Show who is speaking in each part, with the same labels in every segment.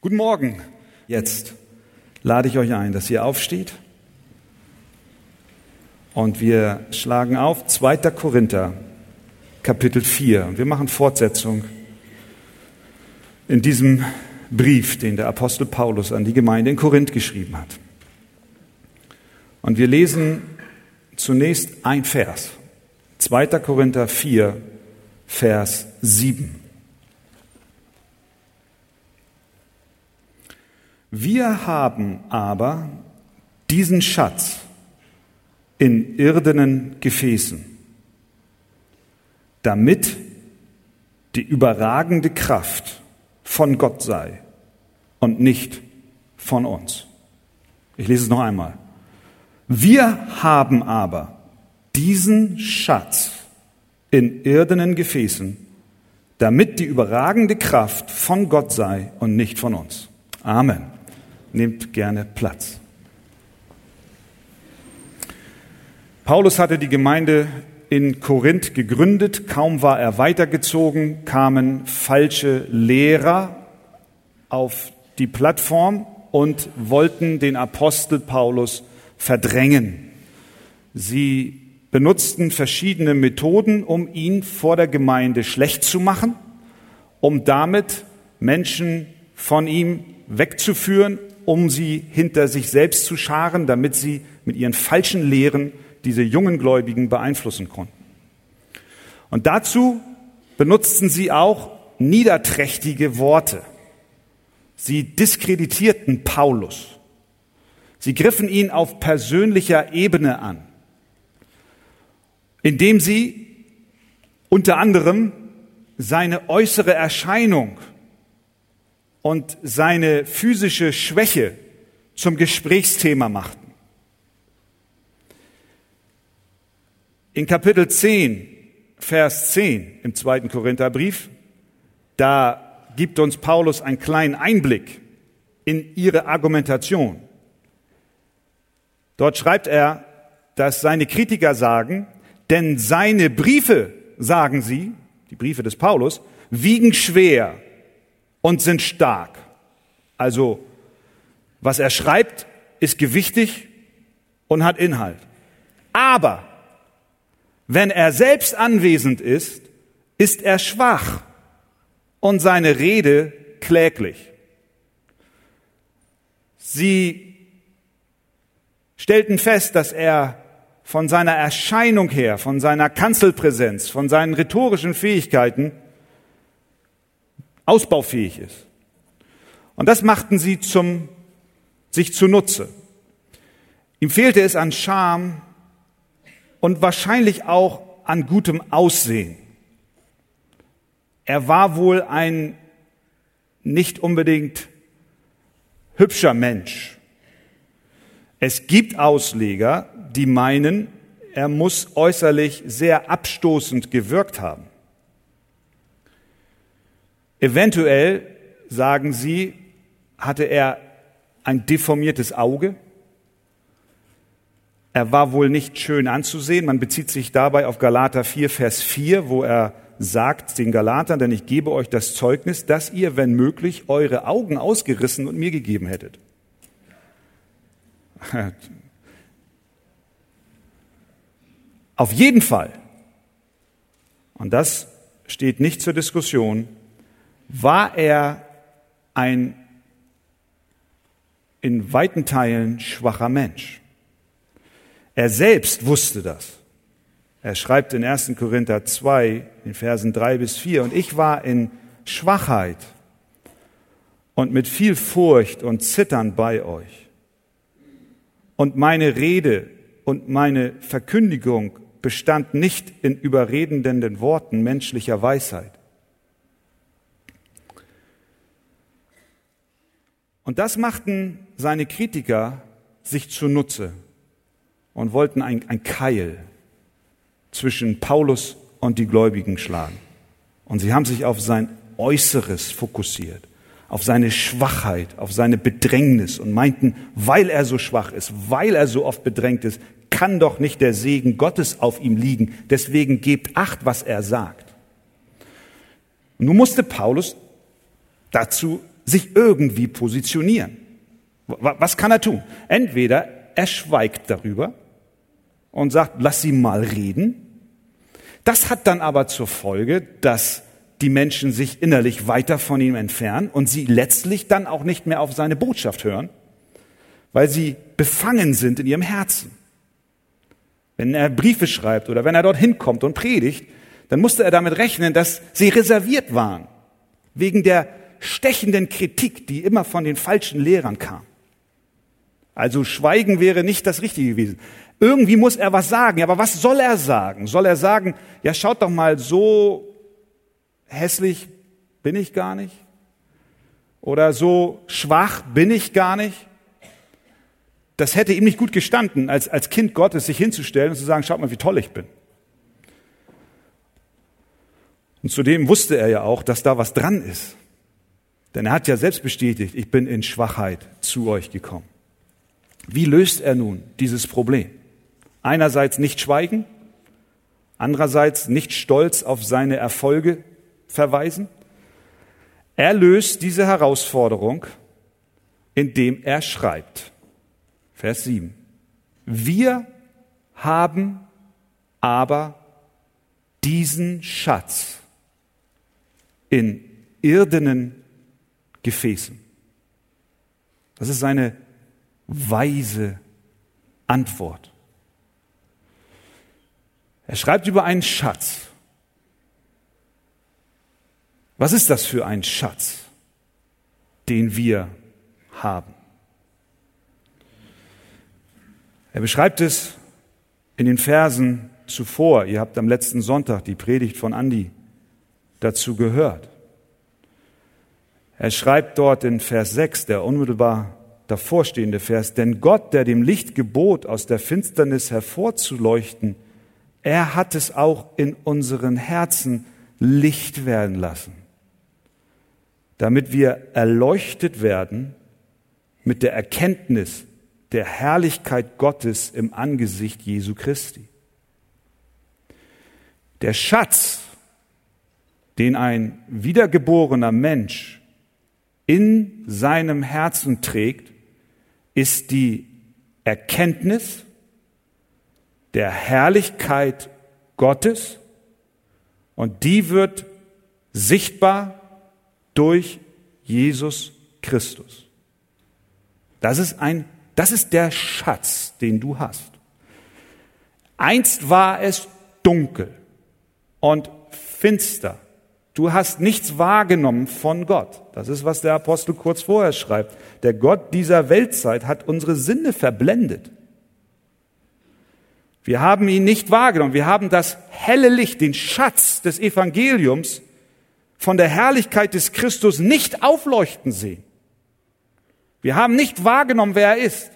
Speaker 1: Guten Morgen. Jetzt lade ich euch ein, dass ihr aufsteht. Und wir schlagen auf 2. Korinther, Kapitel 4. Und wir machen Fortsetzung in diesem Brief, den der Apostel Paulus an die Gemeinde in Korinth geschrieben hat. Und wir lesen zunächst ein Vers. 2. Korinther 4, Vers 7. Wir haben aber diesen Schatz in irdenen Gefäßen, damit die überragende Kraft von Gott sei und nicht von uns. Ich lese es noch einmal. Wir haben aber diesen Schatz in irdenen Gefäßen, damit die überragende Kraft von Gott sei und nicht von uns. Amen. Nehmt gerne Platz. Paulus hatte die Gemeinde in Korinth gegründet. Kaum war er weitergezogen, kamen falsche Lehrer auf die Plattform und wollten den Apostel Paulus verdrängen. Sie benutzten verschiedene Methoden, um ihn vor der Gemeinde schlecht zu machen, um damit Menschen von ihm wegzuführen um sie hinter sich selbst zu scharen, damit sie mit ihren falschen Lehren diese jungen Gläubigen beeinflussen konnten. Und dazu benutzten sie auch niederträchtige Worte. Sie diskreditierten Paulus. Sie griffen ihn auf persönlicher Ebene an, indem sie unter anderem seine äußere Erscheinung und seine physische Schwäche zum Gesprächsthema machten. In Kapitel 10, Vers 10 im zweiten Korintherbrief, da gibt uns Paulus einen kleinen Einblick in ihre Argumentation. Dort schreibt er, dass seine Kritiker sagen, denn seine Briefe, sagen sie, die Briefe des Paulus, wiegen schwer und sind stark. Also, was er schreibt, ist gewichtig und hat Inhalt. Aber wenn er selbst anwesend ist, ist er schwach und seine Rede kläglich. Sie stellten fest, dass er von seiner Erscheinung her, von seiner Kanzelpräsenz, von seinen rhetorischen Fähigkeiten ausbaufähig ist. Und das machten sie zum, sich zunutze. Ihm fehlte es an Charme und wahrscheinlich auch an gutem Aussehen. Er war wohl ein nicht unbedingt hübscher Mensch. Es gibt Ausleger, die meinen, er muss äußerlich sehr abstoßend gewirkt haben. Eventuell, sagen sie, hatte er ein deformiertes Auge. Er war wohl nicht schön anzusehen. Man bezieht sich dabei auf Galater 4, Vers 4, wo er sagt den Galatern, denn ich gebe euch das Zeugnis, dass ihr, wenn möglich, eure Augen ausgerissen und mir gegeben hättet. Auf jeden Fall, und das steht nicht zur Diskussion, war er ein in weiten Teilen schwacher Mensch. Er selbst wusste das. Er schreibt in 1. Korinther 2, in Versen 3 bis 4, und ich war in Schwachheit und mit viel Furcht und Zittern bei euch. Und meine Rede und meine Verkündigung bestand nicht in überredenden Worten menschlicher Weisheit, Und das machten seine Kritiker sich zunutze und wollten ein, ein Keil zwischen Paulus und die Gläubigen schlagen. Und sie haben sich auf sein Äußeres fokussiert, auf seine Schwachheit, auf seine Bedrängnis und meinten, weil er so schwach ist, weil er so oft bedrängt ist, kann doch nicht der Segen Gottes auf ihm liegen. Deswegen gebt acht, was er sagt. nun musste Paulus dazu sich irgendwie positionieren. Was kann er tun? Entweder er schweigt darüber und sagt, lass sie mal reden. Das hat dann aber zur Folge, dass die Menschen sich innerlich weiter von ihm entfernen und sie letztlich dann auch nicht mehr auf seine Botschaft hören, weil sie befangen sind in ihrem Herzen. Wenn er Briefe schreibt oder wenn er dorthin kommt und predigt, dann musste er damit rechnen, dass sie reserviert waren, wegen der stechenden Kritik, die immer von den falschen Lehrern kam. Also Schweigen wäre nicht das Richtige gewesen. Irgendwie muss er was sagen. Aber was soll er sagen? Soll er sagen, ja, schaut doch mal, so hässlich bin ich gar nicht? Oder so schwach bin ich gar nicht? Das hätte ihm nicht gut gestanden, als, als Kind Gottes sich hinzustellen und zu sagen, schaut mal, wie toll ich bin. Und zudem wusste er ja auch, dass da was dran ist. Denn er hat ja selbst bestätigt, ich bin in Schwachheit zu euch gekommen. Wie löst er nun dieses Problem? Einerseits nicht schweigen, andererseits nicht stolz auf seine Erfolge verweisen. Er löst diese Herausforderung, indem er schreibt. Vers 7. Wir haben aber diesen Schatz in irdenen Gefäßen. Das ist seine weise Antwort. Er schreibt über einen Schatz. Was ist das für ein Schatz, den wir haben? Er beschreibt es in den Versen zuvor. Ihr habt am letzten Sonntag die Predigt von Andi dazu gehört. Er schreibt dort in Vers 6, der unmittelbar davorstehende Vers, denn Gott, der dem Licht gebot, aus der Finsternis hervorzuleuchten, er hat es auch in unseren Herzen Licht werden lassen, damit wir erleuchtet werden mit der Erkenntnis der Herrlichkeit Gottes im Angesicht Jesu Christi. Der Schatz, den ein wiedergeborener Mensch in seinem Herzen trägt, ist die Erkenntnis der Herrlichkeit Gottes und die wird sichtbar durch Jesus Christus. Das ist ein das ist der Schatz, den du hast. Einst war es dunkel und finster. Du hast nichts wahrgenommen von Gott. Das ist, was der Apostel kurz vorher schreibt. Der Gott dieser Weltzeit hat unsere Sinne verblendet. Wir haben ihn nicht wahrgenommen. Wir haben das helle Licht, den Schatz des Evangeliums von der Herrlichkeit des Christus nicht aufleuchten sehen. Wir haben nicht wahrgenommen, wer er ist.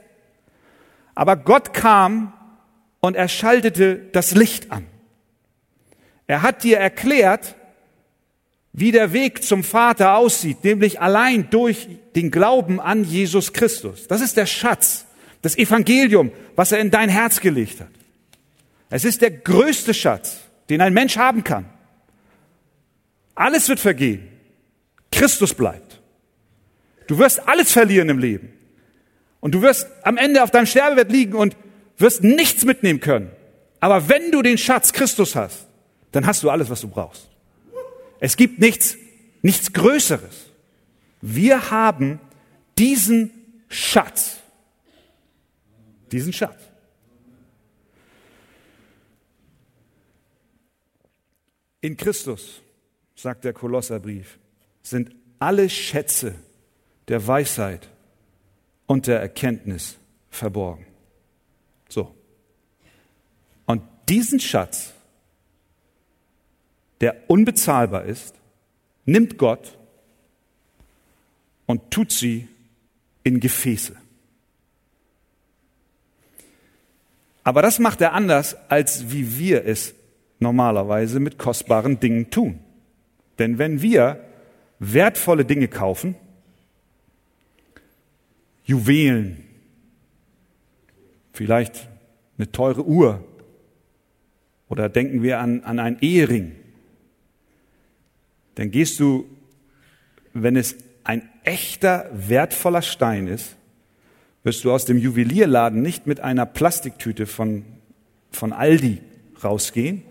Speaker 1: Aber Gott kam und er schaltete das Licht an. Er hat dir erklärt, wie der Weg zum Vater aussieht, nämlich allein durch den Glauben an Jesus Christus. Das ist der Schatz, das Evangelium, was er in dein Herz gelegt hat. Es ist der größte Schatz, den ein Mensch haben kann. Alles wird vergehen. Christus bleibt. Du wirst alles verlieren im Leben. Und du wirst am Ende auf deinem Sterbebett liegen und wirst nichts mitnehmen können. Aber wenn du den Schatz Christus hast, dann hast du alles, was du brauchst. Es gibt nichts, nichts Größeres. Wir haben diesen Schatz. Diesen Schatz. In Christus, sagt der Kolosserbrief, sind alle Schätze der Weisheit und der Erkenntnis verborgen. So. Und diesen Schatz, der unbezahlbar ist, nimmt Gott und tut sie in Gefäße. Aber das macht er anders, als wie wir es normalerweise mit kostbaren Dingen tun. Denn wenn wir wertvolle Dinge kaufen, Juwelen, vielleicht eine teure Uhr oder denken wir an, an einen Ehering, dann gehst du, wenn es ein echter, wertvoller Stein ist, wirst du aus dem Juwelierladen nicht mit einer Plastiktüte von, von Aldi rausgehen,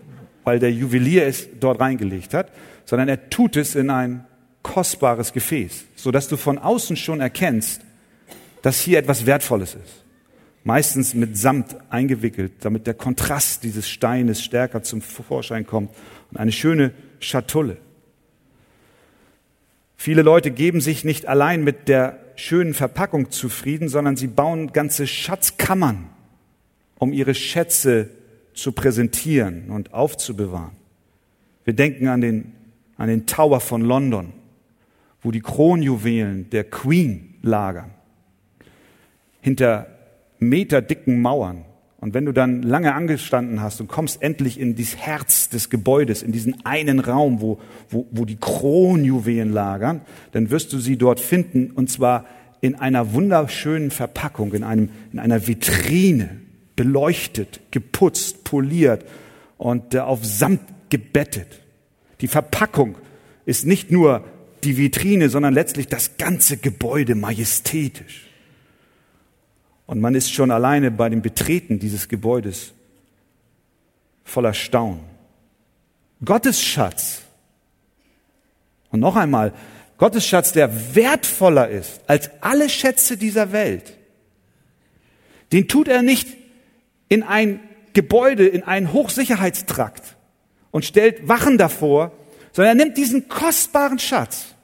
Speaker 1: weil der Juwelier es dort reingelegt hat, sondern er tut es in ein kostbares Gefäß, sodass du von außen schon erkennst, dass hier etwas Wertvolles ist. Meistens mit Samt eingewickelt, damit der Kontrast dieses Steines stärker zum Vorschein kommt und eine schöne Schatulle. Viele Leute geben sich nicht allein mit der schönen Verpackung zufrieden, sondern sie bauen ganze Schatzkammern, um ihre Schätze zu präsentieren und aufzubewahren. Wir denken an den, an den Tower von London, wo die Kronjuwelen der Queen lagern. Hinter meterdicken Mauern. Und wenn du dann lange angestanden hast und kommst endlich in dieses Herz des Gebäudes, in diesen einen Raum, wo, wo, wo die Kronjuwelen lagern, dann wirst du sie dort finden und zwar in einer wunderschönen Verpackung, in, einem, in einer Vitrine, beleuchtet, geputzt, poliert und äh, auf Samt gebettet. Die Verpackung ist nicht nur die Vitrine, sondern letztlich das ganze Gebäude majestätisch. Und man ist schon alleine bei dem Betreten dieses Gebäudes voller Staunen. Gottes Schatz. Und noch einmal, Gottes Schatz, der wertvoller ist als alle Schätze dieser Welt, den tut er nicht in ein Gebäude, in einen Hochsicherheitstrakt und stellt Wachen davor, sondern er nimmt diesen kostbaren Schatz.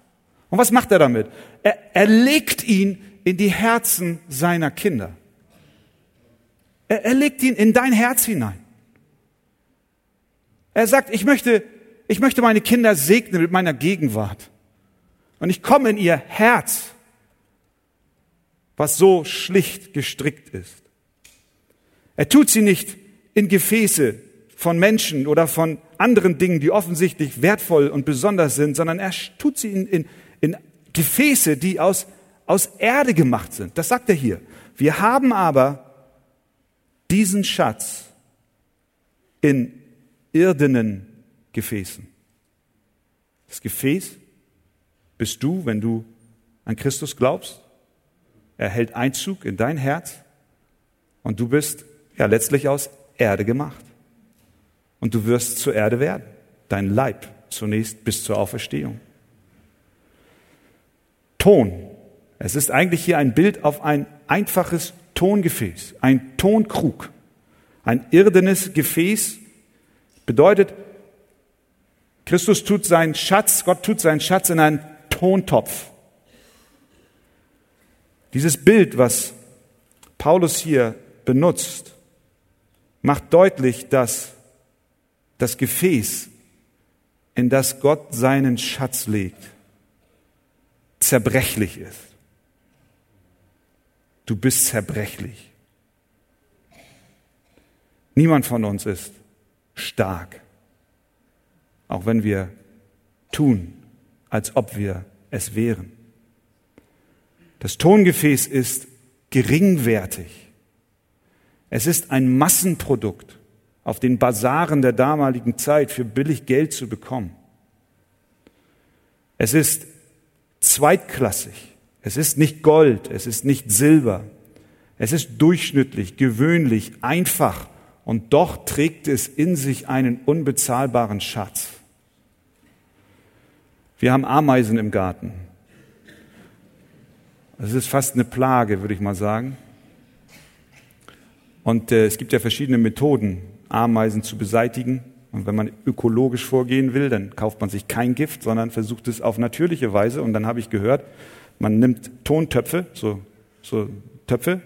Speaker 1: Und was macht er damit? Er, er legt ihn in die Herzen seiner Kinder. Er, er legt ihn in dein Herz hinein. Er sagt, ich möchte, ich möchte meine Kinder segnen mit meiner Gegenwart. Und ich komme in ihr Herz, was so schlicht gestrickt ist. Er tut sie nicht in Gefäße von Menschen oder von anderen Dingen, die offensichtlich wertvoll und besonders sind, sondern er tut sie in, in, in Gefäße, die aus aus Erde gemacht sind. Das sagt er hier. Wir haben aber diesen Schatz in irdenen Gefäßen. Das Gefäß bist du, wenn du an Christus glaubst. Er hält Einzug in dein Herz und du bist ja letztlich aus Erde gemacht. Und du wirst zur Erde werden, dein Leib zunächst bis zur Auferstehung. Ton es ist eigentlich hier ein Bild auf ein einfaches Tongefäß, ein Tonkrug. Ein irdenes Gefäß bedeutet, Christus tut seinen Schatz, Gott tut seinen Schatz in einen Tontopf. Dieses Bild, was Paulus hier benutzt, macht deutlich, dass das Gefäß, in das Gott seinen Schatz legt, zerbrechlich ist. Du bist zerbrechlich. Niemand von uns ist stark, auch wenn wir tun, als ob wir es wären. Das Tongefäß ist geringwertig. Es ist ein Massenprodukt auf den Basaren der damaligen Zeit für billig Geld zu bekommen. Es ist zweitklassig. Es ist nicht Gold, es ist nicht Silber. Es ist durchschnittlich, gewöhnlich, einfach und doch trägt es in sich einen unbezahlbaren Schatz. Wir haben Ameisen im Garten. Es ist fast eine Plage, würde ich mal sagen. Und äh, es gibt ja verschiedene Methoden, Ameisen zu beseitigen. Und wenn man ökologisch vorgehen will, dann kauft man sich kein Gift, sondern versucht es auf natürliche Weise. Und dann habe ich gehört, man nimmt Tontöpfe, so, so Töpfe,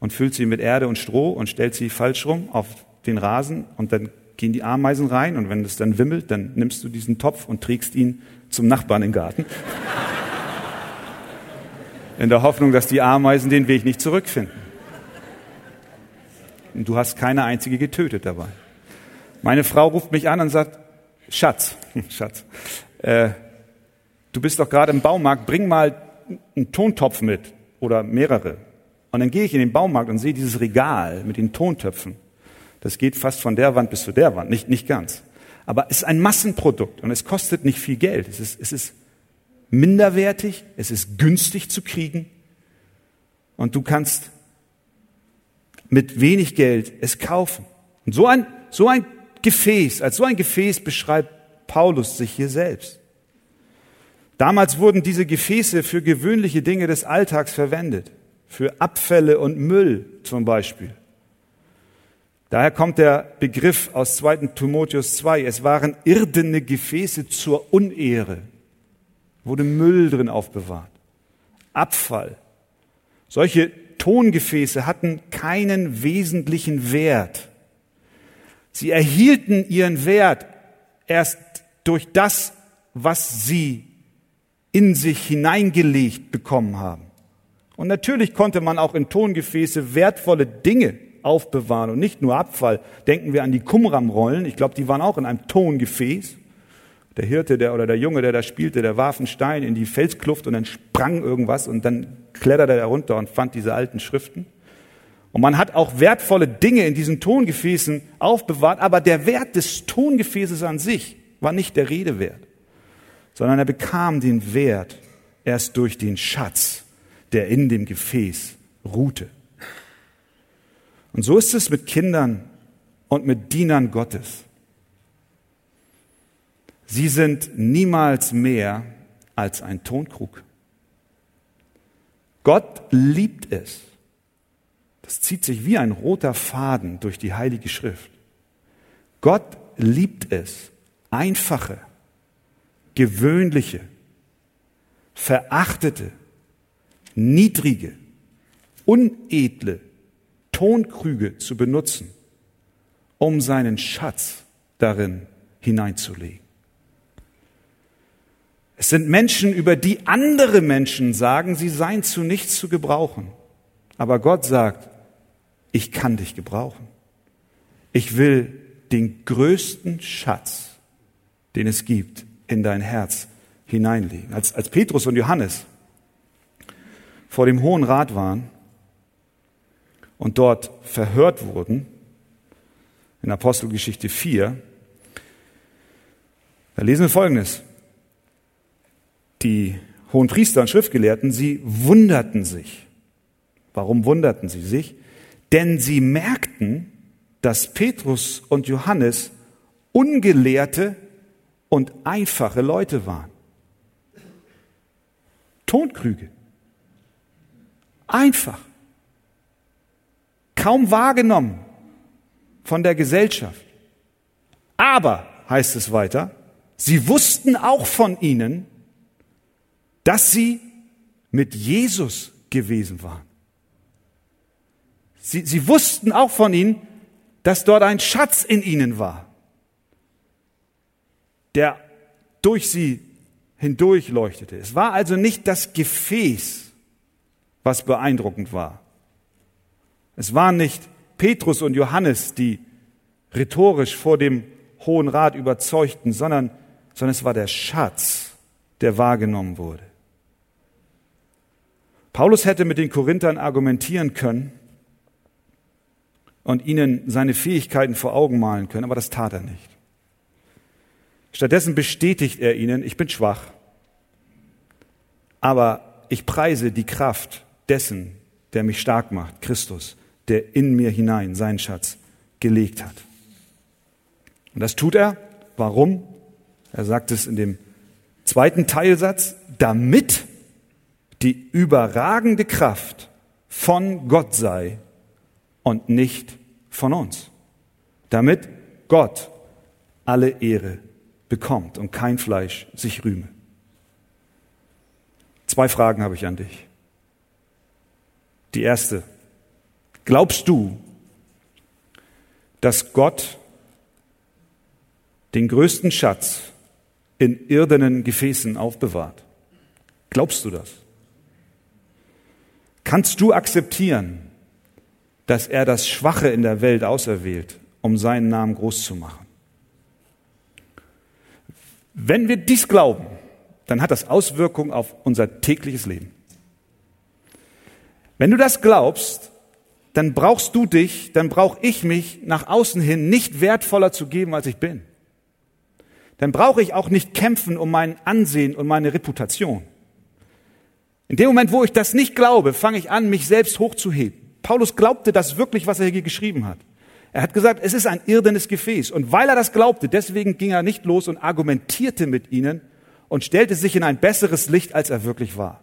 Speaker 1: und füllt sie mit Erde und Stroh und stellt sie falsch rum auf den Rasen und dann gehen die Ameisen rein und wenn es dann wimmelt, dann nimmst du diesen Topf und trägst ihn zum Nachbarn im Garten. In der Hoffnung, dass die Ameisen den Weg nicht zurückfinden. Und du hast keine einzige getötet dabei. Meine Frau ruft mich an und sagt, Schatz, Schatz, äh, du bist doch gerade im Baumarkt, bring mal einen Tontopf mit oder mehrere. Und dann gehe ich in den Baumarkt und sehe dieses Regal mit den Tontöpfen. Das geht fast von der Wand bis zu der Wand, nicht, nicht ganz. Aber es ist ein Massenprodukt und es kostet nicht viel Geld. Es ist, es ist minderwertig, es ist günstig zu kriegen und du kannst mit wenig Geld es kaufen. Und so ein, so ein Gefäß, als so ein Gefäß beschreibt Paulus sich hier selbst. Damals wurden diese Gefäße für gewöhnliche Dinge des Alltags verwendet, für Abfälle und Müll zum Beispiel. Daher kommt der Begriff aus 2. Timotheus 2. Es waren irdene Gefäße zur Unehre. Wurde Müll drin aufbewahrt. Abfall. Solche Tongefäße hatten keinen wesentlichen Wert. Sie erhielten ihren Wert erst durch das, was sie in sich hineingelegt bekommen haben. Und natürlich konnte man auch in Tongefäße wertvolle Dinge aufbewahren und nicht nur Abfall. Denken wir an die Qumram-Rollen. Ich glaube, die waren auch in einem Tongefäß. Der Hirte der, oder der Junge, der da spielte, der warf einen Stein in die Felskluft und dann sprang irgendwas und dann kletterte er runter und fand diese alten Schriften. Und man hat auch wertvolle Dinge in diesen Tongefäßen aufbewahrt, aber der Wert des Tongefäßes an sich war nicht der Rede wert, sondern er bekam den Wert erst durch den Schatz, der in dem Gefäß ruhte. Und so ist es mit Kindern und mit Dienern Gottes. Sie sind niemals mehr als ein Tonkrug. Gott liebt es. Das zieht sich wie ein roter Faden durch die Heilige Schrift. Gott liebt es, einfache, gewöhnliche, verachtete, niedrige, unedle Tonkrüge zu benutzen, um seinen Schatz darin hineinzulegen. Es sind Menschen, über die andere Menschen sagen, sie seien zu nichts zu gebrauchen. Aber Gott sagt, ich kann dich gebrauchen. Ich will den größten Schatz, den es gibt, in dein Herz hineinlegen. Als, als Petrus und Johannes vor dem Hohen Rat waren und dort verhört wurden, in Apostelgeschichte 4, da lesen wir Folgendes die hohen Priester und Schriftgelehrten, sie wunderten sich. Warum wunderten sie sich? Denn sie merkten, dass Petrus und Johannes ungelehrte und einfache Leute waren. Tonkrüge. Einfach. Kaum wahrgenommen von der Gesellschaft. Aber, heißt es weiter, sie wussten auch von ihnen, dass sie mit Jesus gewesen waren. Sie, sie wussten auch von ihnen, dass dort ein Schatz in ihnen war, der durch sie hindurch leuchtete. Es war also nicht das Gefäß, was beeindruckend war. Es waren nicht Petrus und Johannes, die rhetorisch vor dem Hohen Rat überzeugten, sondern, sondern es war der Schatz, der wahrgenommen wurde. Paulus hätte mit den Korinthern argumentieren können und ihnen seine Fähigkeiten vor Augen malen können, aber das tat er nicht. Stattdessen bestätigt er ihnen, ich bin schwach, aber ich preise die Kraft dessen, der mich stark macht, Christus, der in mir hinein seinen Schatz gelegt hat. Und das tut er. Warum? Er sagt es in dem zweiten Teilsatz, damit die überragende Kraft von Gott sei und nicht von uns, damit Gott alle Ehre bekommt und kein Fleisch sich rühme. Zwei Fragen habe ich an dich. Die erste, glaubst du, dass Gott den größten Schatz in irdenen Gefäßen aufbewahrt? Glaubst du das? Kannst du akzeptieren, dass er das Schwache in der Welt auserwählt, um seinen Namen groß zu machen? Wenn wir dies glauben, dann hat das Auswirkungen auf unser tägliches Leben. Wenn du das glaubst, dann brauchst du dich, dann brauche ich mich nach außen hin nicht wertvoller zu geben, als ich bin. Dann brauche ich auch nicht kämpfen um mein Ansehen und meine Reputation. In dem Moment, wo ich das nicht glaube, fange ich an, mich selbst hochzuheben. Paulus glaubte das wirklich, was er hier geschrieben hat. Er hat gesagt, es ist ein irdenes Gefäß. Und weil er das glaubte, deswegen ging er nicht los und argumentierte mit ihnen und stellte sich in ein besseres Licht, als er wirklich war.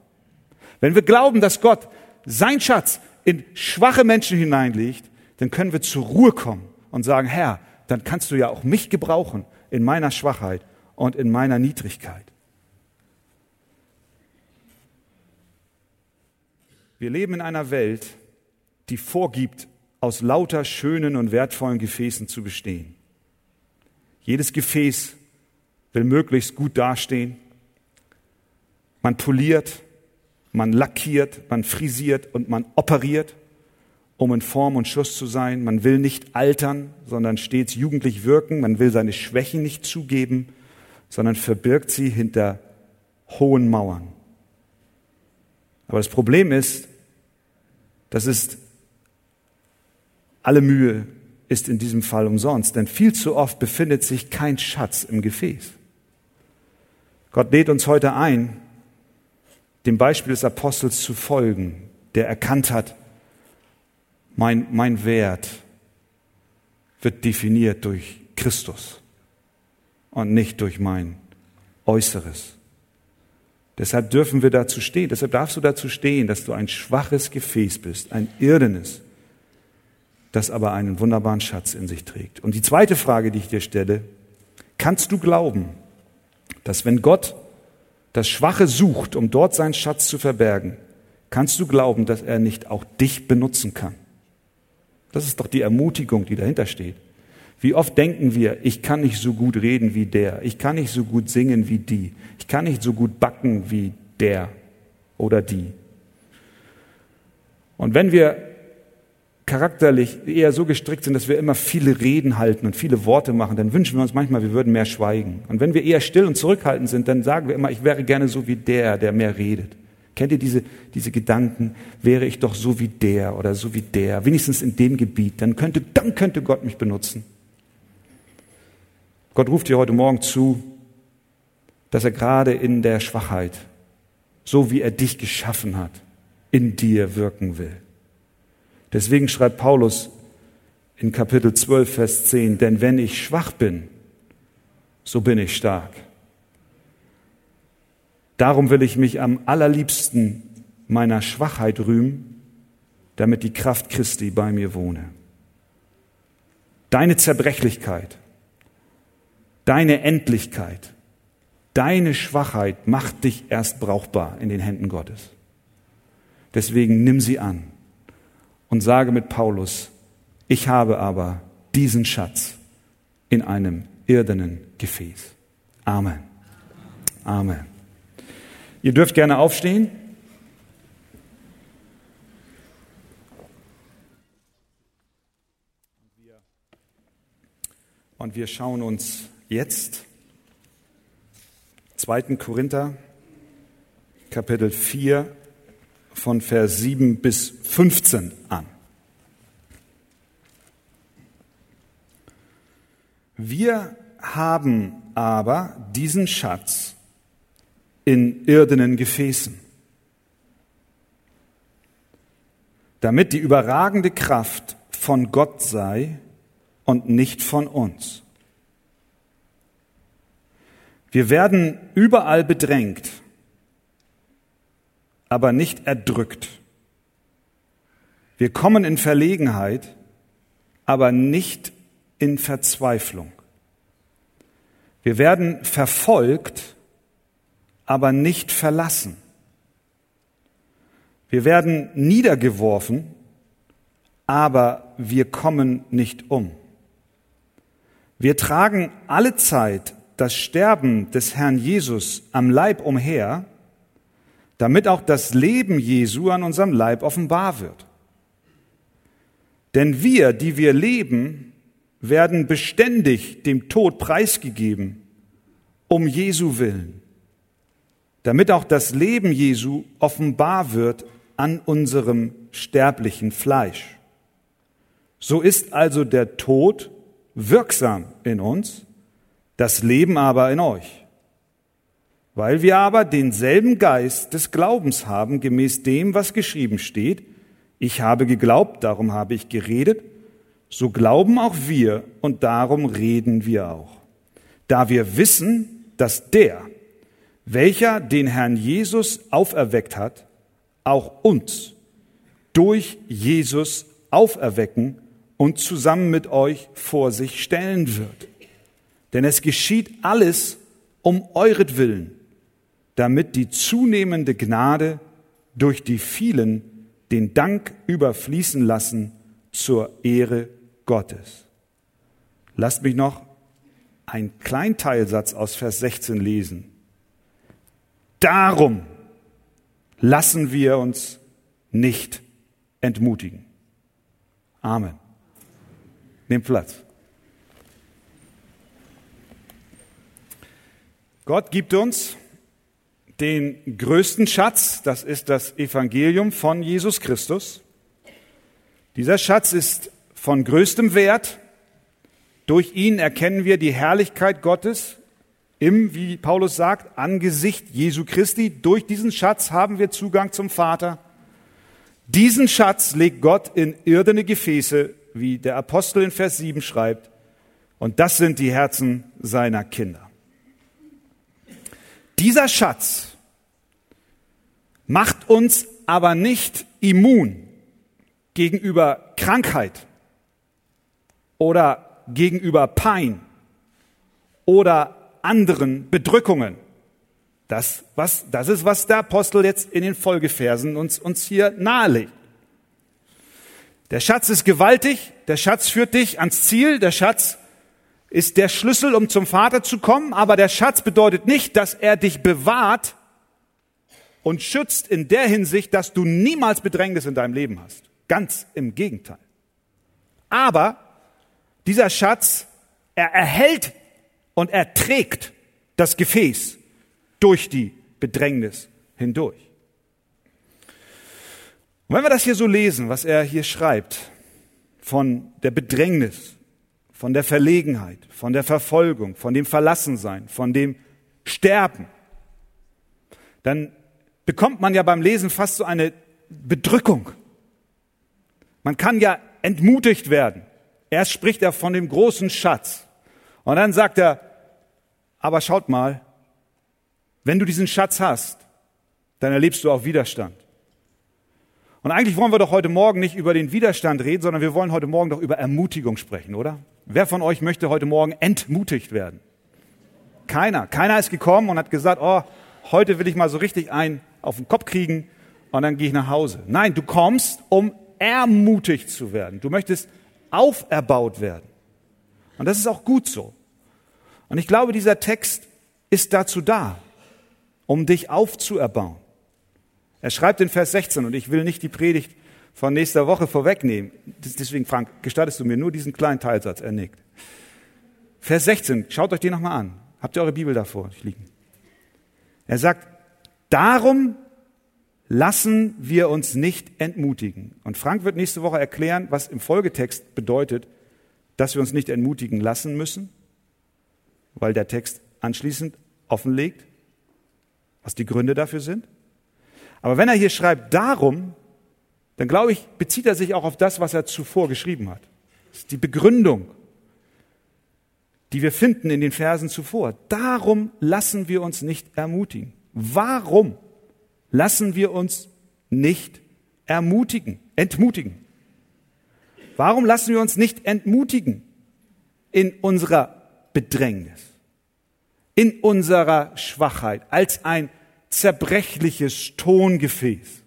Speaker 1: Wenn wir glauben, dass Gott sein Schatz in schwache Menschen hineinlegt, dann können wir zur Ruhe kommen und sagen, Herr, dann kannst du ja auch mich gebrauchen in meiner Schwachheit und in meiner Niedrigkeit. Wir leben in einer Welt, die vorgibt, aus lauter schönen und wertvollen Gefäßen zu bestehen. Jedes Gefäß will möglichst gut dastehen. Man poliert, man lackiert, man frisiert und man operiert, um in Form und Schuss zu sein. Man will nicht altern, sondern stets jugendlich wirken. Man will seine Schwächen nicht zugeben, sondern verbirgt sie hinter hohen Mauern. Aber das Problem ist, das ist alle Mühe ist in diesem Fall umsonst, denn viel zu oft befindet sich kein Schatz im Gefäß. Gott lädt uns heute ein, dem Beispiel des Apostels zu folgen, der erkannt hat, mein, mein Wert wird definiert durch Christus und nicht durch mein Äußeres. Deshalb dürfen wir dazu stehen, deshalb darfst du dazu stehen, dass du ein schwaches Gefäß bist, ein irdenes, das aber einen wunderbaren Schatz in sich trägt. Und die zweite Frage, die ich dir stelle, kannst du glauben, dass wenn Gott das Schwache sucht, um dort seinen Schatz zu verbergen, kannst du glauben, dass er nicht auch dich benutzen kann? Das ist doch die Ermutigung, die dahinter steht. Wie oft denken wir, ich kann nicht so gut reden wie der, ich kann nicht so gut singen wie die, ich kann nicht so gut backen wie der oder die. Und wenn wir charakterlich eher so gestrickt sind, dass wir immer viele Reden halten und viele Worte machen, dann wünschen wir uns manchmal, wir würden mehr schweigen. Und wenn wir eher still und zurückhaltend sind, dann sagen wir immer, ich wäre gerne so wie der, der mehr redet. Kennt ihr diese, diese Gedanken? Wäre ich doch so wie der oder so wie der, wenigstens in dem Gebiet, dann könnte, dann könnte Gott mich benutzen. Gott ruft dir heute Morgen zu, dass er gerade in der Schwachheit, so wie er dich geschaffen hat, in dir wirken will. Deswegen schreibt Paulus in Kapitel 12, Vers 10, denn wenn ich schwach bin, so bin ich stark. Darum will ich mich am allerliebsten meiner Schwachheit rühmen, damit die Kraft Christi bei mir wohne. Deine Zerbrechlichkeit, deine Endlichkeit, deine Schwachheit macht dich erst brauchbar in den Händen Gottes. Deswegen nimm sie an und sage mit Paulus, ich habe aber diesen Schatz in einem irdenen Gefäß. Amen. Amen. Ihr dürft gerne aufstehen. Und wir schauen uns jetzt 2. Korinther Kapitel 4 von Vers 7 bis 15 an. Wir haben aber diesen Schatz in irdenen Gefäßen, damit die überragende Kraft von Gott sei und nicht von uns. Wir werden überall bedrängt, aber nicht erdrückt. Wir kommen in Verlegenheit, aber nicht in Verzweiflung. Wir werden verfolgt, aber nicht verlassen. Wir werden niedergeworfen, aber wir kommen nicht um. Wir tragen alle Zeit das Sterben des Herrn Jesus am Leib umher, damit auch das Leben Jesu an unserem Leib offenbar wird. Denn wir, die wir leben, werden beständig dem Tod preisgegeben, um Jesu willen, damit auch das Leben Jesu offenbar wird an unserem sterblichen Fleisch. So ist also der Tod wirksam in uns, das Leben aber in euch. Weil wir aber denselben Geist des Glaubens haben, gemäß dem, was geschrieben steht, ich habe geglaubt, darum habe ich geredet, so glauben auch wir und darum reden wir auch. Da wir wissen, dass der, welcher den Herrn Jesus auferweckt hat, auch uns durch Jesus auferwecken und zusammen mit euch vor sich stellen wird. Denn es geschieht alles um euretwillen, damit die zunehmende Gnade durch die vielen den Dank überfließen lassen zur Ehre Gottes. Lasst mich noch einen kleinen Teilsatz aus Vers 16 lesen. Darum lassen wir uns nicht entmutigen. Amen. Nehmt Platz. Gott gibt uns den größten Schatz, das ist das Evangelium von Jesus Christus. Dieser Schatz ist von größtem Wert. Durch ihn erkennen wir die Herrlichkeit Gottes im, wie Paulus sagt, Angesicht Jesu Christi. Durch diesen Schatz haben wir Zugang zum Vater. Diesen Schatz legt Gott in irdene Gefäße, wie der Apostel in Vers 7 schreibt. Und das sind die Herzen seiner Kinder. Dieser Schatz macht uns aber nicht immun gegenüber Krankheit oder gegenüber Pein oder anderen Bedrückungen. Das, was, das ist, was der Apostel jetzt in den Folgeversen uns, uns hier nahelegt. Der Schatz ist gewaltig, der Schatz führt dich ans Ziel, der Schatz ist der Schlüssel, um zum Vater zu kommen, aber der Schatz bedeutet nicht, dass er dich bewahrt und schützt in der Hinsicht, dass du niemals Bedrängnis in deinem Leben hast. Ganz im Gegenteil. Aber dieser Schatz, er erhält und er trägt das Gefäß durch die Bedrängnis hindurch. Und wenn wir das hier so lesen, was er hier schreibt, von der Bedrängnis, von der Verlegenheit, von der Verfolgung, von dem Verlassensein, von dem Sterben, dann bekommt man ja beim Lesen fast so eine Bedrückung. Man kann ja entmutigt werden. Erst spricht er von dem großen Schatz. Und dann sagt er, aber schaut mal, wenn du diesen Schatz hast, dann erlebst du auch Widerstand. Und eigentlich wollen wir doch heute Morgen nicht über den Widerstand reden, sondern wir wollen heute Morgen doch über Ermutigung sprechen, oder? Wer von euch möchte heute Morgen entmutigt werden? Keiner. Keiner ist gekommen und hat gesagt, oh, heute will ich mal so richtig einen auf den Kopf kriegen und dann gehe ich nach Hause. Nein, du kommst, um ermutigt zu werden. Du möchtest auferbaut werden. Und das ist auch gut so. Und ich glaube, dieser Text ist dazu da, um dich aufzuerbauen. Er schreibt in Vers 16, und ich will nicht die Predigt von nächster Woche vorwegnehmen. Deswegen, Frank, gestattest du mir nur diesen kleinen Teilsatz, er nickt. Vers 16, schaut euch den nochmal an. Habt ihr eure Bibel davor liegen? Er sagt, darum lassen wir uns nicht entmutigen. Und Frank wird nächste Woche erklären, was im Folgetext bedeutet, dass wir uns nicht entmutigen lassen müssen, weil der Text anschließend offenlegt, was die Gründe dafür sind. Aber wenn er hier schreibt darum, dann glaube ich, bezieht er sich auch auf das, was er zuvor geschrieben hat. Das ist die Begründung, die wir finden in den Versen zuvor. Darum lassen wir uns nicht ermutigen. Warum lassen wir uns nicht ermutigen, entmutigen? Warum lassen wir uns nicht entmutigen in unserer Bedrängnis, in unserer Schwachheit, als ein zerbrechliches Tongefäß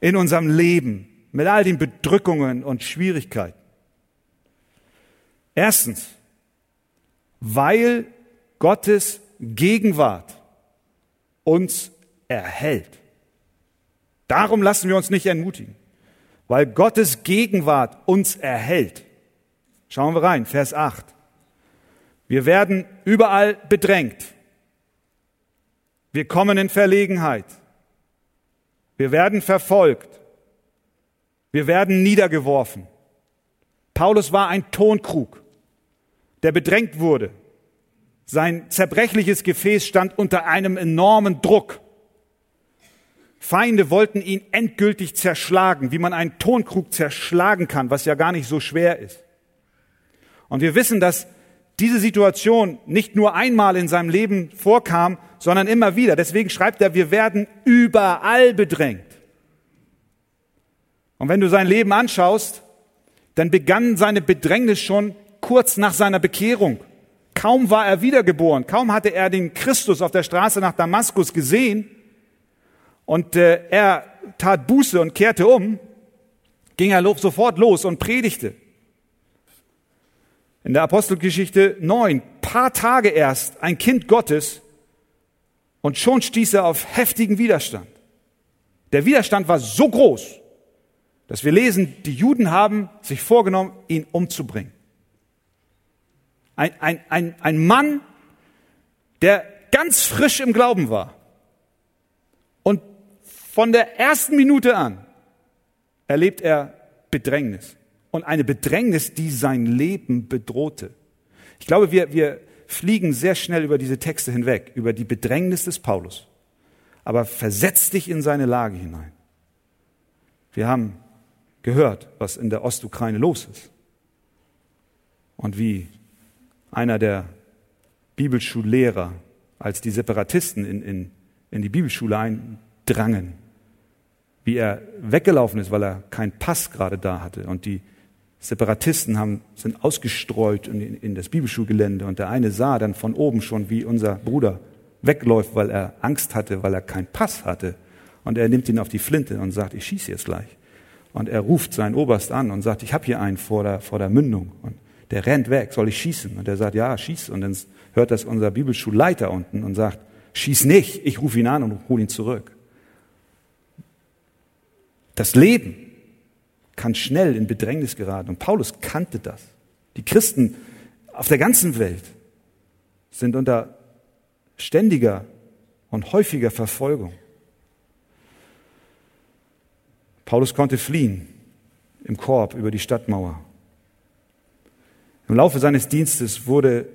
Speaker 1: in unserem Leben mit all den Bedrückungen und Schwierigkeiten? Erstens, weil Gottes Gegenwart uns erhält. Darum lassen wir uns nicht entmutigen, weil Gottes Gegenwart uns erhält. Schauen wir rein, Vers 8. Wir werden überall bedrängt. Wir kommen in Verlegenheit. Wir werden verfolgt. Wir werden niedergeworfen. Paulus war ein Tonkrug, der bedrängt wurde. Sein zerbrechliches Gefäß stand unter einem enormen Druck. Feinde wollten ihn endgültig zerschlagen, wie man einen Tonkrug zerschlagen kann, was ja gar nicht so schwer ist. Und wir wissen, dass diese Situation nicht nur einmal in seinem Leben vorkam, sondern immer wieder. Deswegen schreibt er, wir werden überall bedrängt. Und wenn du sein Leben anschaust, dann begann seine Bedrängnis schon kurz nach seiner Bekehrung. Kaum war er wiedergeboren, kaum hatte er den Christus auf der Straße nach Damaskus gesehen und äh, er tat Buße und kehrte um, ging er sofort los und predigte. In der Apostelgeschichte 9, paar Tage erst, ein Kind Gottes, und schon stieß er auf heftigen Widerstand. Der Widerstand war so groß, dass wir lesen, die Juden haben sich vorgenommen, ihn umzubringen. Ein, ein, ein, ein Mann, der ganz frisch im Glauben war und von der ersten Minute an erlebt er Bedrängnis und eine Bedrängnis, die sein Leben bedrohte. Ich glaube, wir, wir fliegen sehr schnell über diese Texte hinweg, über die Bedrängnis des Paulus. Aber versetz dich in seine Lage hinein. Wir haben gehört, was in der Ostukraine los ist und wie einer der Bibelschullehrer, als die Separatisten in, in, in die Bibelschule eindrangen, wie er weggelaufen ist, weil er keinen Pass gerade da hatte und die Separatisten haben, sind ausgestreut in, in das Bibelschulgelände und der eine sah dann von oben schon, wie unser Bruder wegläuft, weil er Angst hatte, weil er keinen Pass hatte. Und er nimmt ihn auf die Flinte und sagt, ich schieße jetzt gleich. Und er ruft seinen Oberst an und sagt, ich habe hier einen vor der, vor der Mündung. Und der rennt weg, soll ich schießen? Und er sagt, ja, schieß. Und dann hört das unser Bibelschulleiter unten und sagt, schieß nicht, ich rufe ihn an und hole ihn zurück. Das Leben kann schnell in Bedrängnis geraten. Und Paulus kannte das. Die Christen auf der ganzen Welt sind unter ständiger und häufiger Verfolgung. Paulus konnte fliehen im Korb über die Stadtmauer. Im Laufe seines Dienstes wurde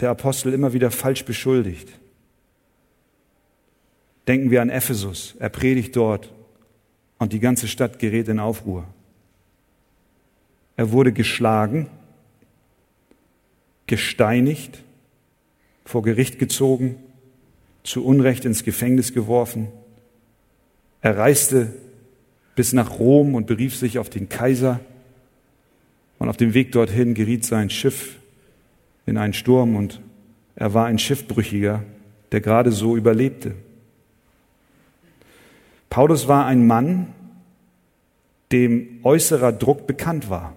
Speaker 1: der Apostel immer wieder falsch beschuldigt. Denken wir an Ephesus. Er predigt dort und die ganze Stadt gerät in Aufruhr. Er wurde geschlagen, gesteinigt, vor Gericht gezogen, zu Unrecht ins Gefängnis geworfen. Er reiste bis nach Rom und berief sich auf den Kaiser. Und auf dem Weg dorthin geriet sein Schiff in einen Sturm und er war ein Schiffbrüchiger, der gerade so überlebte. Paulus war ein Mann, dem äußerer Druck bekannt war.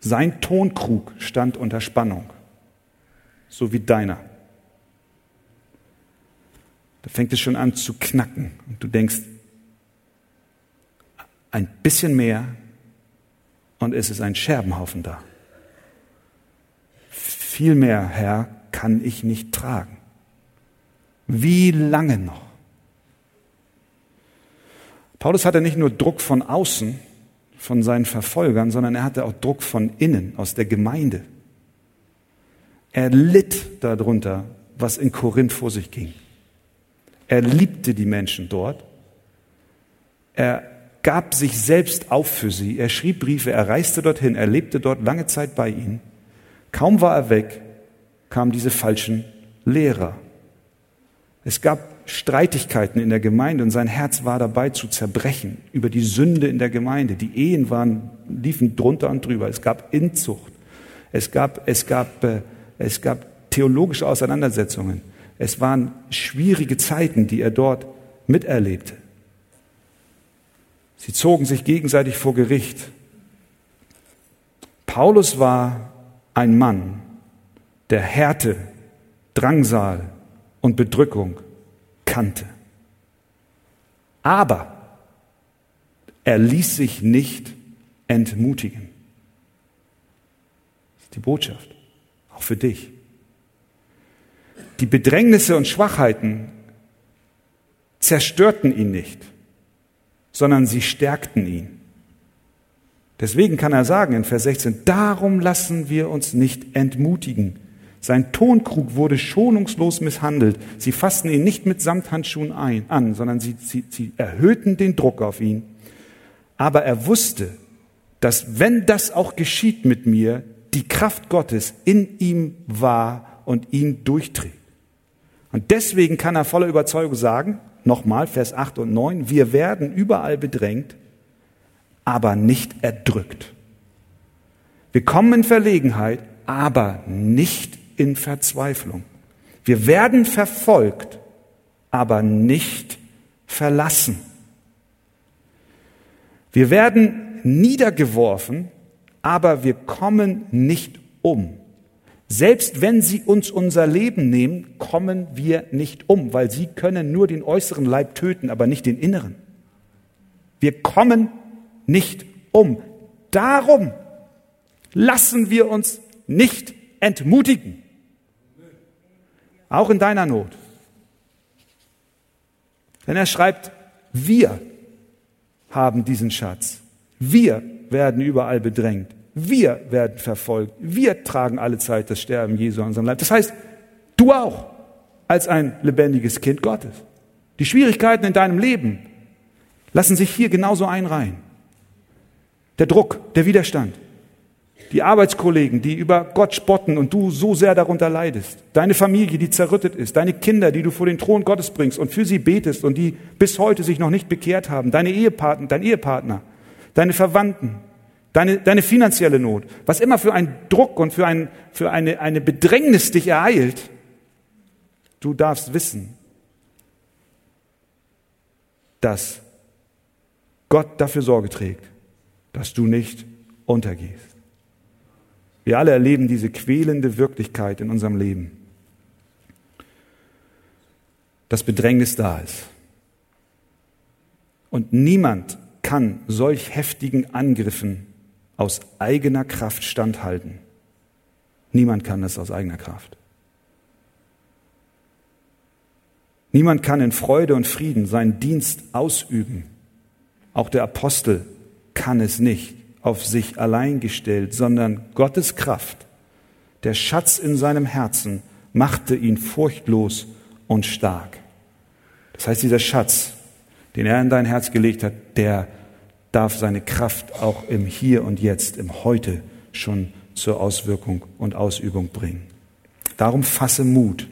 Speaker 1: Sein Tonkrug stand unter Spannung, so wie deiner. Da fängt es schon an zu knacken und du denkst, ein bisschen mehr und es ist ein Scherbenhaufen da. Viel mehr, Herr, kann ich nicht tragen. Wie lange noch? Paulus hatte nicht nur Druck von außen, von seinen Verfolgern, sondern er hatte auch Druck von innen, aus der Gemeinde. Er litt darunter, was in Korinth vor sich ging. Er liebte die Menschen dort. Er gab sich selbst auf für sie. Er schrieb Briefe, er reiste dorthin, er lebte dort lange Zeit bei ihnen. Kaum war er weg, kamen diese falschen Lehrer. Es gab Streitigkeiten in der Gemeinde und sein Herz war dabei zu zerbrechen über die Sünde in der Gemeinde. Die Ehen waren, liefen drunter und drüber. Es gab Inzucht. Es gab, es gab, äh, es gab theologische Auseinandersetzungen. Es waren schwierige Zeiten, die er dort miterlebte. Sie zogen sich gegenseitig vor Gericht. Paulus war ein Mann, der Härte, Drangsal und Bedrückung kannte. Aber er ließ sich nicht entmutigen. Das ist die Botschaft, auch für dich. Die Bedrängnisse und Schwachheiten zerstörten ihn nicht, sondern sie stärkten ihn. Deswegen kann er sagen in Vers 16, darum lassen wir uns nicht entmutigen. Sein Tonkrug wurde schonungslos misshandelt. Sie fassten ihn nicht mit Samthandschuhen ein, an, sondern sie, sie, sie erhöhten den Druck auf ihn. Aber er wusste, dass wenn das auch geschieht mit mir, die Kraft Gottes in ihm war und ihn durchträgt. Und deswegen kann er voller Überzeugung sagen, nochmal Vers 8 und 9, wir werden überall bedrängt, aber nicht erdrückt. Wir kommen in Verlegenheit, aber nicht in Verzweiflung. Wir werden verfolgt, aber nicht verlassen. Wir werden niedergeworfen, aber wir kommen nicht um. Selbst wenn sie uns unser Leben nehmen, kommen wir nicht um, weil sie können nur den äußeren Leib töten, aber nicht den inneren. Wir kommen nicht um. Darum lassen wir uns nicht entmutigen. Auch in deiner Not. Denn er schreibt, wir haben diesen Schatz. Wir werden überall bedrängt. Wir werden verfolgt. Wir tragen alle Zeit das Sterben Jesu an unserem Leib. Das heißt, du auch als ein lebendiges Kind Gottes. Die Schwierigkeiten in deinem Leben lassen sich hier genauso einreihen. Der Druck, der Widerstand, die Arbeitskollegen, die über Gott spotten und du so sehr darunter leidest, deine Familie, die zerrüttet ist, deine Kinder, die du vor den Thron Gottes bringst und für sie betest und die bis heute sich noch nicht bekehrt haben, deine Ehepartner, dein Ehepartner, deine Verwandten, deine, deine finanzielle Not, was immer für einen Druck und für, ein, für eine, eine Bedrängnis dich ereilt, du darfst wissen, dass Gott dafür Sorge trägt, dass du nicht untergehst. Wir alle erleben diese quälende Wirklichkeit in unserem Leben. Dass Bedrängnis da ist. Und niemand kann solch heftigen Angriffen aus eigener Kraft standhalten. Niemand kann das aus eigener Kraft. Niemand kann in Freude und Frieden seinen Dienst ausüben. Auch der Apostel kann es nicht auf sich allein gestellt, sondern Gottes Kraft, der Schatz in seinem Herzen, machte ihn furchtlos und stark. Das heißt, dieser Schatz, den er in dein Herz gelegt hat, der darf seine Kraft auch im Hier und Jetzt, im Heute schon zur Auswirkung und Ausübung bringen. Darum fasse Mut.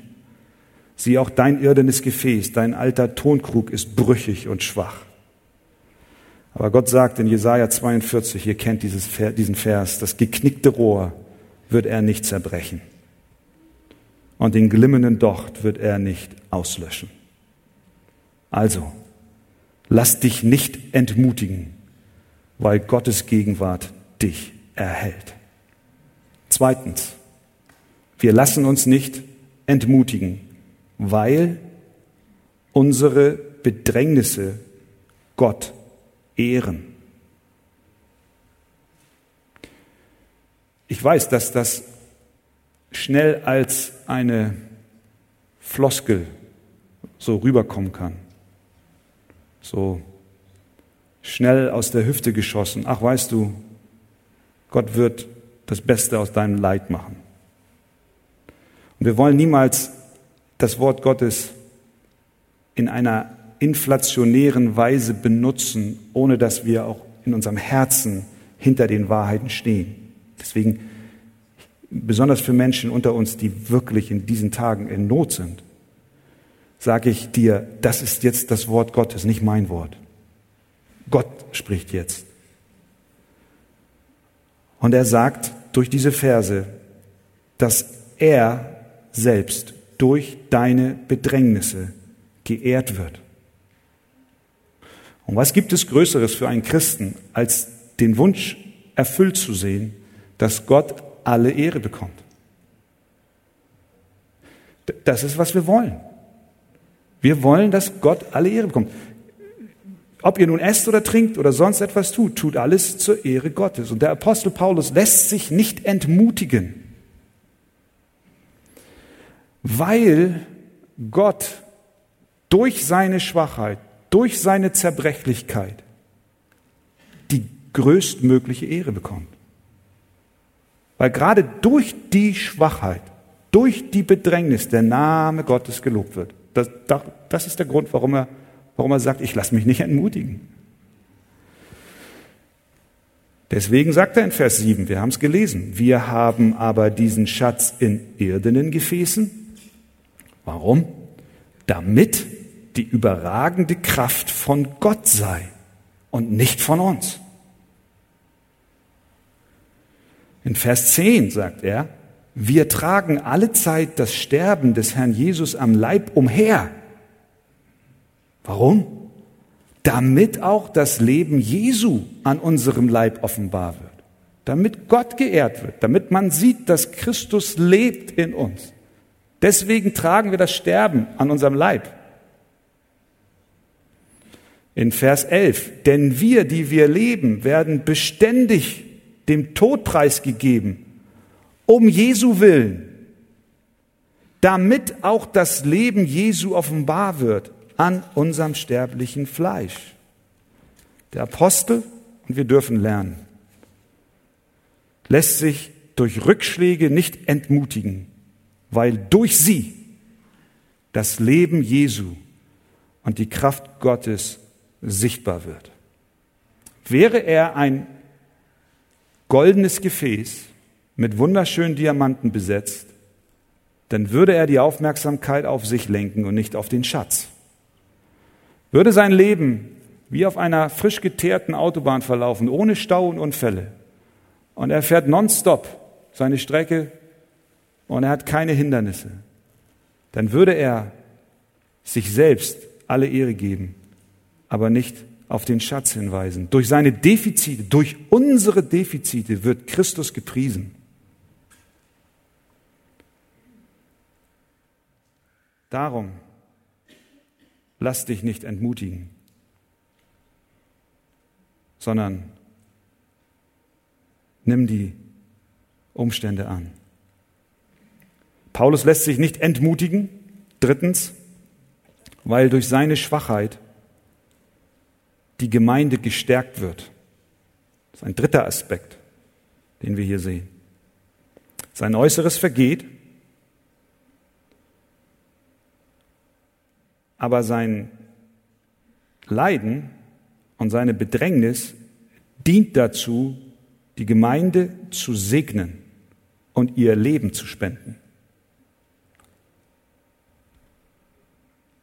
Speaker 1: Sieh auch dein irdenes Gefäß, dein alter Tonkrug ist brüchig und schwach. Aber Gott sagt in Jesaja 42, ihr kennt dieses, diesen Vers, das geknickte Rohr wird er nicht zerbrechen. Und den glimmenden Docht wird er nicht auslöschen. Also, lass dich nicht entmutigen, weil Gottes Gegenwart dich erhält. Zweitens, wir lassen uns nicht entmutigen, weil unsere Bedrängnisse Gott ehren. Ich weiß, dass das schnell als eine Floskel so rüberkommen kann. So schnell aus der Hüfte geschossen. Ach, weißt du, Gott wird das Beste aus deinem Leid machen. Und wir wollen niemals das Wort Gottes in einer inflationären Weise benutzen, ohne dass wir auch in unserem Herzen hinter den Wahrheiten stehen. Deswegen, besonders für Menschen unter uns, die wirklich in diesen Tagen in Not sind, sage ich dir, das ist jetzt das Wort Gottes, nicht mein Wort. Gott spricht jetzt. Und er sagt durch diese Verse, dass er selbst durch deine Bedrängnisse geehrt wird. Und was gibt es Größeres für einen Christen, als den Wunsch erfüllt zu sehen, dass Gott alle Ehre bekommt? Das ist, was wir wollen. Wir wollen, dass Gott alle Ehre bekommt. Ob ihr nun esst oder trinkt oder sonst etwas tut, tut alles zur Ehre Gottes. Und der Apostel Paulus lässt sich nicht entmutigen, weil Gott durch seine Schwachheit, durch seine Zerbrechlichkeit die größtmögliche Ehre bekommt. Weil gerade durch die Schwachheit durch die Bedrängnis der Name Gottes gelobt wird. Das, das ist der Grund, warum er, warum er sagt, ich lasse mich nicht entmutigen. Deswegen sagt er in Vers 7, wir haben es gelesen, wir haben aber diesen Schatz in irdenen Gefäßen. Warum? Damit die überragende Kraft von Gott sei und nicht von uns. In Vers 10 sagt er, wir tragen alle Zeit das Sterben des Herrn Jesus am Leib umher. Warum? Damit auch das Leben Jesu an unserem Leib offenbar wird. Damit Gott geehrt wird. Damit man sieht, dass Christus lebt in uns. Deswegen tragen wir das Sterben an unserem Leib. In Vers 11, denn wir, die wir leben, werden beständig dem Tod preisgegeben, um Jesu willen, damit auch das Leben Jesu offenbar wird an unserem sterblichen Fleisch. Der Apostel, und wir dürfen lernen, lässt sich durch Rückschläge nicht entmutigen, weil durch sie das Leben Jesu und die Kraft Gottes sichtbar wird. Wäre er ein goldenes Gefäß, mit wunderschönen Diamanten besetzt, dann würde er die Aufmerksamkeit auf sich lenken und nicht auf den Schatz. Würde sein Leben wie auf einer frisch geteerten Autobahn verlaufen, ohne Stau und Unfälle, und er fährt nonstop seine Strecke und er hat keine Hindernisse, dann würde er sich selbst alle Ehre geben, aber nicht auf den Schatz hinweisen. Durch seine Defizite, durch unsere Defizite wird Christus gepriesen. Darum, lass dich nicht entmutigen, sondern nimm die Umstände an. Paulus lässt sich nicht entmutigen. Drittens, weil durch seine Schwachheit die Gemeinde gestärkt wird. Das ist ein dritter Aspekt, den wir hier sehen. Sein Äußeres vergeht, aber sein Leiden und seine Bedrängnis dient dazu, die Gemeinde zu segnen und ihr Leben zu spenden.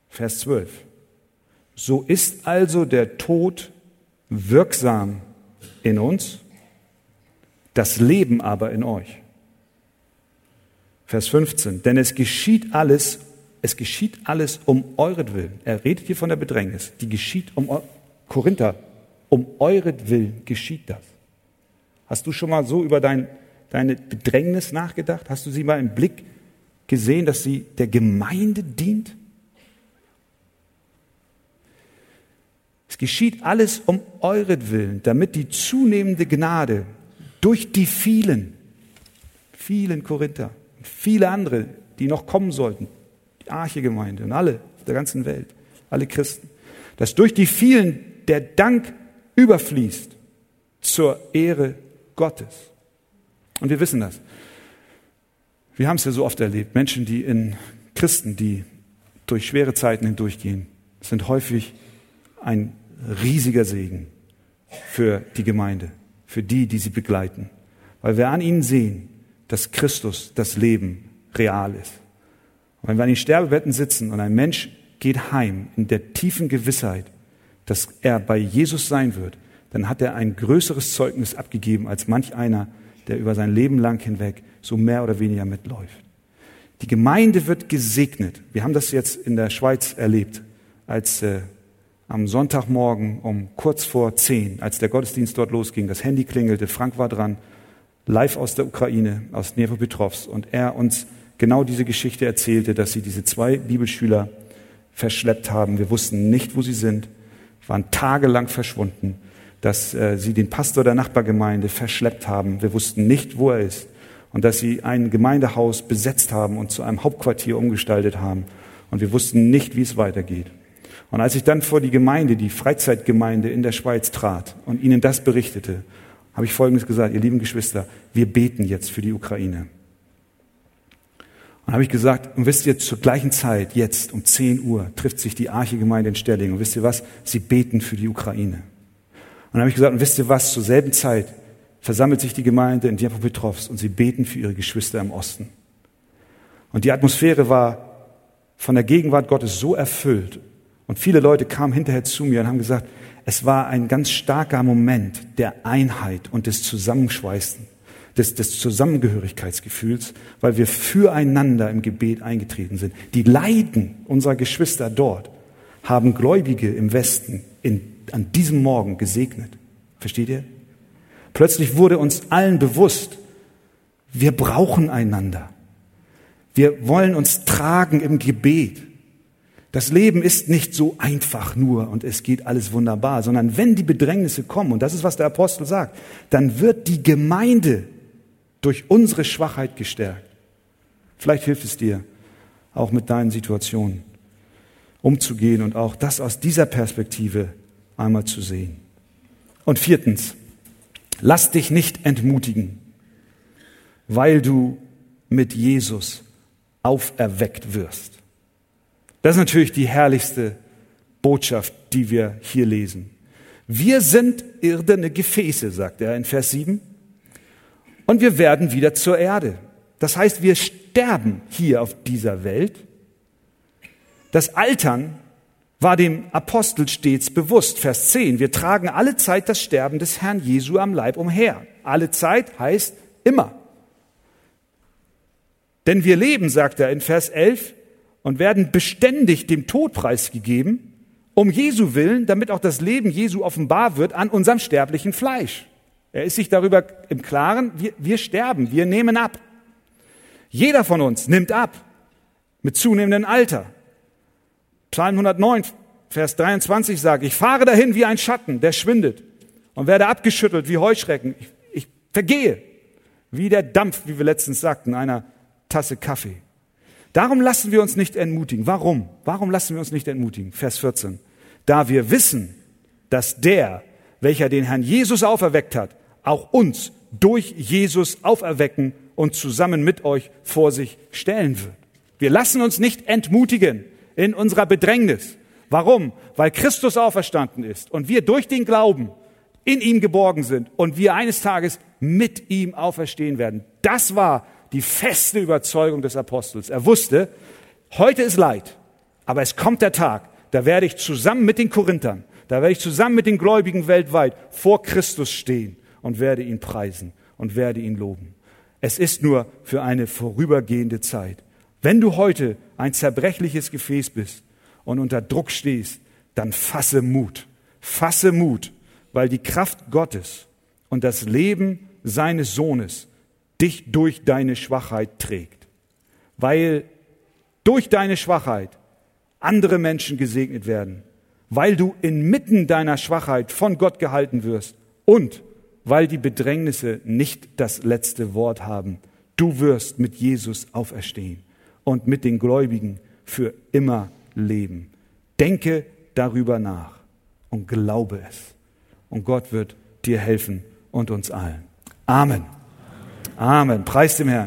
Speaker 1: Vers 12. So ist also der Tod wirksam in uns, das Leben aber in euch. Vers 15. Denn es geschieht alles es geschieht alles um euretwillen. Er redet hier von der Bedrängnis. Die geschieht um Korinther. Um euretwillen geschieht das. Hast du schon mal so über dein, deine Bedrängnis nachgedacht? Hast du sie mal im Blick gesehen, dass sie der Gemeinde dient? Es geschieht alles um euretwillen, damit die zunehmende Gnade durch die vielen, vielen Korinther, viele andere, die noch kommen sollten, Arche-Gemeinde und alle auf der ganzen Welt, alle Christen, dass durch die vielen der Dank überfließt zur Ehre Gottes. Und wir wissen das. Wir haben es ja so oft erlebt. Menschen, die in Christen, die durch schwere Zeiten hindurchgehen, sind häufig ein riesiger Segen für die Gemeinde, für die, die sie begleiten. Weil wir an ihnen sehen, dass Christus das Leben real ist. Wenn wir an den Sterbebetten sitzen und ein Mensch geht heim in der tiefen Gewissheit, dass er bei Jesus sein wird, dann hat er ein größeres Zeugnis abgegeben als manch einer, der über sein Leben lang hinweg so mehr oder weniger mitläuft. Die Gemeinde wird gesegnet. Wir haben das jetzt in der Schweiz erlebt, als äh, am Sonntagmorgen um kurz vor zehn, als der Gottesdienst dort losging, das Handy klingelte, Frank war dran, live aus der Ukraine, aus Dnepropetrovsk, und er uns genau diese Geschichte erzählte, dass sie diese zwei Bibelschüler verschleppt haben. Wir wussten nicht, wo sie sind, waren tagelang verschwunden, dass äh, sie den Pastor der Nachbargemeinde verschleppt haben. Wir wussten nicht, wo er ist und dass sie ein Gemeindehaus besetzt haben und zu einem Hauptquartier umgestaltet haben. Und wir wussten nicht, wie es weitergeht. Und als ich dann vor die Gemeinde, die Freizeitgemeinde in der Schweiz trat und ihnen das berichtete, habe ich Folgendes gesagt, ihr lieben Geschwister, wir beten jetzt für die Ukraine. Und habe ich gesagt, und wisst ihr, zur gleichen Zeit, jetzt um 10 Uhr, trifft sich die Archegemeinde in Stelling. Und wisst ihr was? Sie beten für die Ukraine. Und habe ich gesagt, und wisst ihr was? Zur selben Zeit versammelt sich die Gemeinde in Dnipropetrovsk und sie beten für ihre Geschwister im Osten. Und die Atmosphäre war von der Gegenwart Gottes so erfüllt. Und viele Leute kamen hinterher zu mir und haben gesagt, es war ein ganz starker Moment der Einheit und des Zusammenschweißen, des, des Zusammengehörigkeitsgefühls, weil wir füreinander im Gebet eingetreten sind. Die Leiden unserer Geschwister dort haben Gläubige im Westen in, an diesem Morgen gesegnet. Versteht ihr? Plötzlich wurde uns allen bewusst, wir brauchen einander. Wir wollen uns tragen im Gebet. Das Leben ist nicht so einfach nur und es geht alles wunderbar, sondern wenn die Bedrängnisse kommen, und das ist, was der Apostel sagt, dann wird die Gemeinde durch unsere Schwachheit gestärkt. Vielleicht hilft es dir, auch mit deinen Situationen umzugehen und auch das aus dieser Perspektive einmal zu sehen. Und viertens, Lass dich nicht entmutigen, weil du mit Jesus auferweckt wirst. Das ist natürlich die herrlichste Botschaft, die wir hier lesen. Wir sind irdene Gefäße, sagt er in Vers 7, und wir werden wieder zur Erde. Das heißt, wir sterben hier auf dieser Welt. Das Altern war dem Apostel stets bewusst. Vers 10. Wir tragen alle Zeit das Sterben des Herrn Jesu am Leib umher. Alle Zeit heißt immer. Denn wir leben, sagt er in Vers 11, und werden beständig dem Tod preisgegeben, um Jesu willen, damit auch das Leben Jesu offenbar wird an unserem sterblichen Fleisch. Er ist sich darüber im Klaren, wir, wir sterben, wir nehmen ab. Jeder von uns nimmt ab mit zunehmendem Alter. Psalm 109, Vers 23 sagt, ich fahre dahin wie ein Schatten, der schwindet und werde abgeschüttelt wie Heuschrecken. Ich, ich vergehe wie der Dampf, wie wir letztens sagten, einer Tasse Kaffee. Darum lassen wir uns nicht entmutigen. Warum? Warum lassen wir uns nicht entmutigen? Vers 14. Da wir wissen, dass der, welcher den Herrn Jesus auferweckt hat, auch uns durch Jesus auferwecken und zusammen mit euch vor sich stellen wird. Wir lassen uns nicht entmutigen in unserer Bedrängnis. Warum? Weil Christus auferstanden ist und wir durch den Glauben in ihm geborgen sind und wir eines Tages mit ihm auferstehen werden. Das war die feste Überzeugung des Apostels. Er wusste, heute ist Leid, aber es kommt der Tag, da werde ich zusammen mit den Korinthern, da werde ich zusammen mit den Gläubigen weltweit vor Christus stehen und werde ihn preisen und werde ihn loben. Es ist nur für eine vorübergehende Zeit. Wenn du heute ein zerbrechliches Gefäß bist und unter Druck stehst, dann fasse Mut. Fasse Mut, weil die Kraft Gottes und das Leben seines Sohnes dich durch deine Schwachheit trägt. Weil durch deine Schwachheit andere Menschen gesegnet werden, weil du inmitten deiner Schwachheit von Gott gehalten wirst und weil die Bedrängnisse nicht das letzte Wort haben. Du wirst mit Jesus auferstehen und mit den Gläubigen für immer leben. Denke darüber nach und glaube es. Und Gott wird dir helfen und uns allen. Amen. Amen. Preis dem Herrn.